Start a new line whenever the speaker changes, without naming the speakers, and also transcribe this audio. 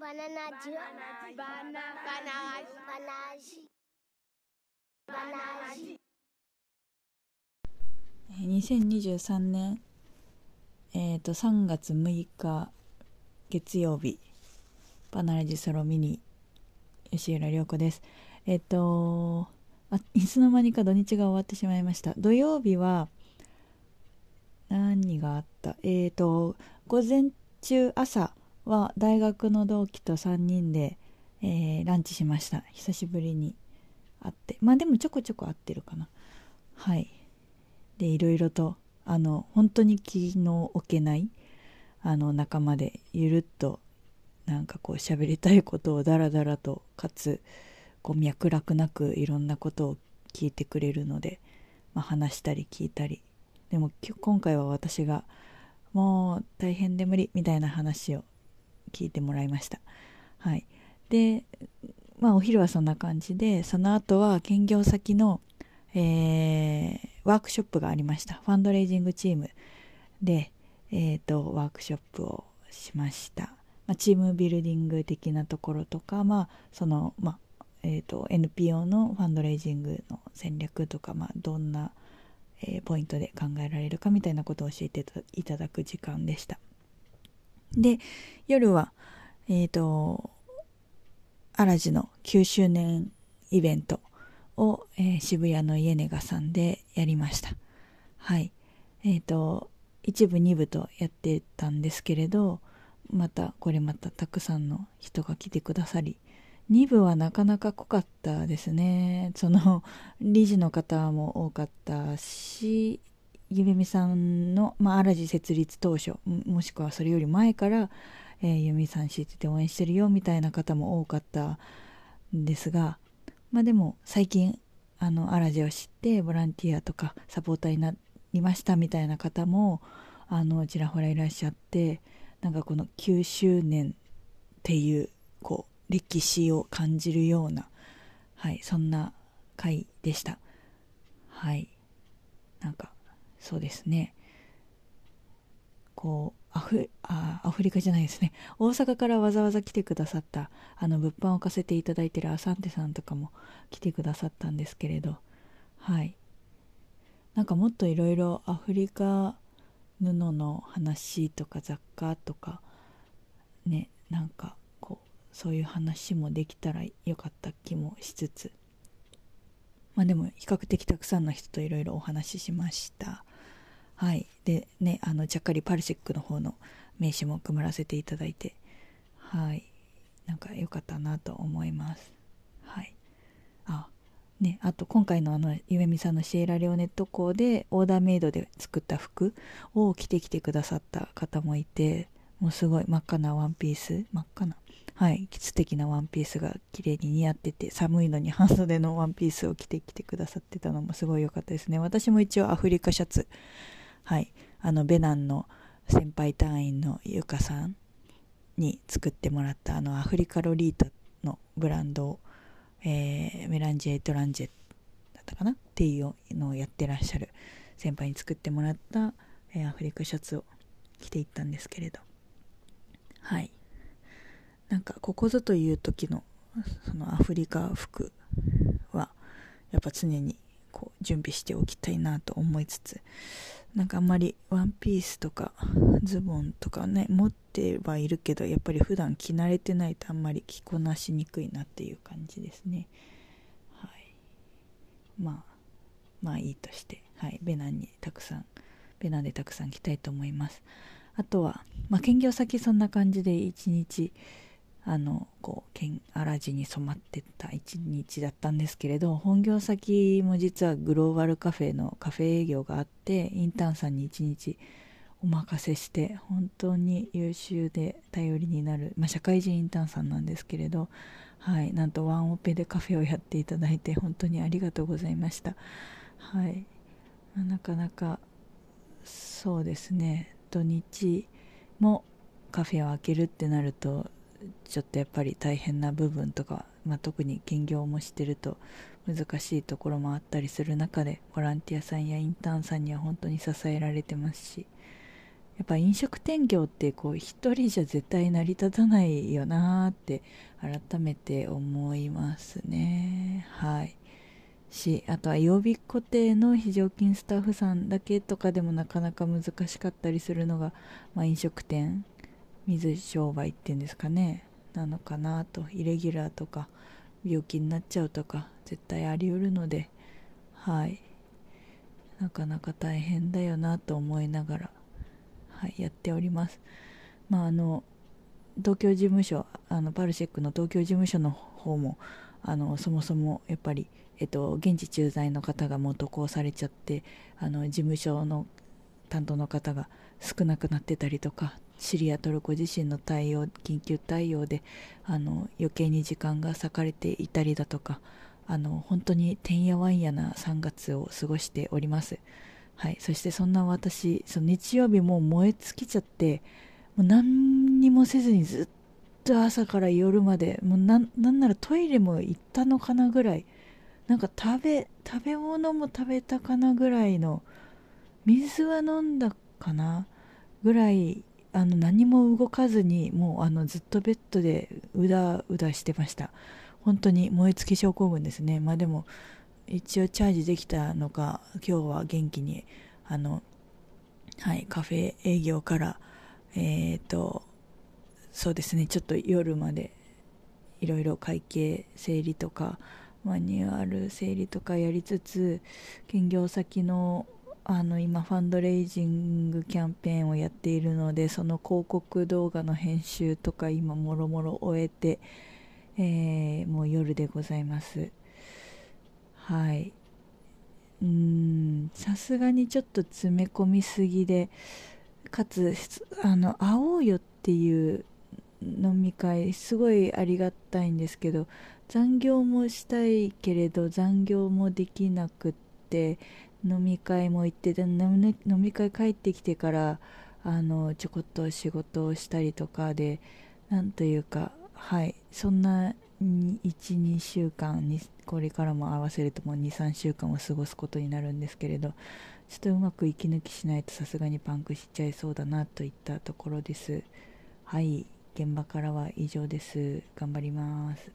バナナジュバナバナバナジバナジ
2023年、えっ、と、3月6日月曜日、バナラジソロミニ、吉浦涼子です。えっ、と、あ、いつの間にか土日が終わってしまいました。土曜日は、何があった？えっ、と、午前中朝は大学の同期と3人で、えーランチしました。久しぶりに会って。まあでもちょこちょこ会ってるかな。はい。でいろいろとあの本当に気の置けないあの仲間でゆるっとなんかこう喋りたいことをダラダラとかつこう脈絡なくいろんなことを聞いてくれるので、まあ、話したり聞いたりでも今回は私がもう大変で無理みたいな話を聞いてもらいましたはいでまあお昼はそんな感じでその後は兼業先のえーワークショップがありました。ファンドレイジングチームで、えーと、ワークショップをしました。まあ、チームビルディング的なところとか、まあ、その、まあ、えーと、NPO のファンドレイジングの戦略とか、まあ、どんな、えーポイントで考えられるかみたいなことを教えていただく時間でした。で、夜は、えっ、と、アラジの9周年イベントを、えー渋谷のイエネガさんでやりました。はい。えっ、と、一部二部とやってたんですけれど、また、これまたたくさんの人が来てくださり、二部はなかなか濃かったですね。その、理事の方も多かったし、ゆめみさんの、まあ、アラジ設立当初、もしくはそれより前から、えーゆみさん知ってて応援してるよみたいな方も多かったんですが、まあでも最近あのアラジを知ってボランティアとかサポーターになりましたみたいな方もあのちらほらいらっしゃってなんかこの9周年っていうこう歴史を感じるようなはいそんな回でした。はい。そうですね。こうアフあアフリカじゃないですね。大阪からわざわざ来てくださったあの物販を貸せていただいてるアサンテさんとかも来てくださったんですけれど。はい。なんかもっといろいろアフリカ布の話とか雑貨とかねなんかこうそういう話もできたらよかった気もしつつ。まあでも比較的たくさんの人といろいろお話ししました。はい。でねあのちゃっかりパルシックの方の名刺も配らせていただいてはい。なんか良かったなと思います。はい。あねあと今回のあのゆめみさんのシエラレオネット校でオーダーメイドで作った服を着てきてくださった方もいてもうすごい真っ赤なワンピース真っ赤なはい。素敵なワンピースが綺麗に似合ってて寒いのに半袖のワンピースを着てきてくださってたのもすごい良かったですね。私も一応アフリカシャツはい。あのベナンの先輩隊員のゆかさんに作ってもらったあのアフリカロリータのブランドを、えーメランジェ・トランジェだったかな？っていうのをやってらっしゃる先輩に作ってもらった、えーアフリカシャツを着ていったんですけれど。はい。なんかここぞという時のそのアフリカ服はやっぱ常にこう準備しておきたいなと思いつつなんかあんまりワンピースとかズボンとかね持ってはいるけどやっぱり普段着慣れてないとあんまり着こなしにくいなっていう感じですね。はい。まあまあいいとしてはい。ベナンにたくさんベナンでたくさん着たいと思います。あとはまあ兼業先そんな感じで一日あのこう剣荒地に染まってった一日だったんですけれど本業先も実はグローバルカフェのカフェ営業があってインターンさんに一日お任せして本当に優秀で頼りになる、まあ、社会人インターンさんなんですけれどはいなんとワンオペでカフェをやっていただいて本当にありがとうございました。はい。まあなかなかそうですね。土日もカフェを開けるってなるとちょっとやっぱり大変な部分とか、まあ、特に兼業もしてると難しいところもあったりする中でボランティアさんやインターンさんには本当に支えられてますしやっぱ飲食店業ってこう一人じゃ絶対成り立たないよなーって改めて思いますね。はい。しあとは曜日固定の非常勤スタッフさんだけとかでもなかなか難しかったりするのが、まあ、飲食店水商売っていうんですかねなのかなとイレギュラーとか病気になっちゃうとか絶対あり得るのではいなかなか大変だよなと思いながらはい、やっております。まあ、あの東京事務所あのパルシェックの東京事務所の方もあのそもそもやっぱり、えっと、現地駐在の方がもう渡航されちゃってあの事務所の担当の方が少なくなってたりとかシリア、トルコ地震の対応緊急対応であの余計に時間が割かれていたりだとかあの本当にてんやわんやな3月を過ごしております。はい、そしてそんな私その日曜日もう燃え尽きちゃってもう何にもせずにずっと朝から夜までもうなんならトイレも行ったのかなぐらいなんか食べ食べ物も食べたかなぐらいの水は飲んだかなぐらいあの何も動かずにもうあのずっとベッドでうだうだしてました。本当に燃え尽き症候群ですね。まあでも一応チャージできたのか今日は元気にあのはいカフェ営業からえっ、ー、とそうですねちょっと夜までいろいろ会計整理とかマニュアル整理とかやりつつ兼業先のあの今ファンドレイジングキャンペーンをやっているのでその広告動画の編集とか今もろもろ終えて、えー、もう夜でございます。はい。うんさすがにちょっと詰め込みすぎでかつあの会おうよっていう飲み会すごいありがたいんですけど残業もしたいけれど残業もできなくって飲み会も行ってで飲み会帰ってきてからあのちょこっと仕事をしたりとかでなんというかはいそんな12週間にこれからも合わせるともう23週間を過ごすことになるんですけれどちょっとうまく息抜きしないとさすがにパンクしちゃいそうだなといったところです。はい現場からは以上です。頑張ります。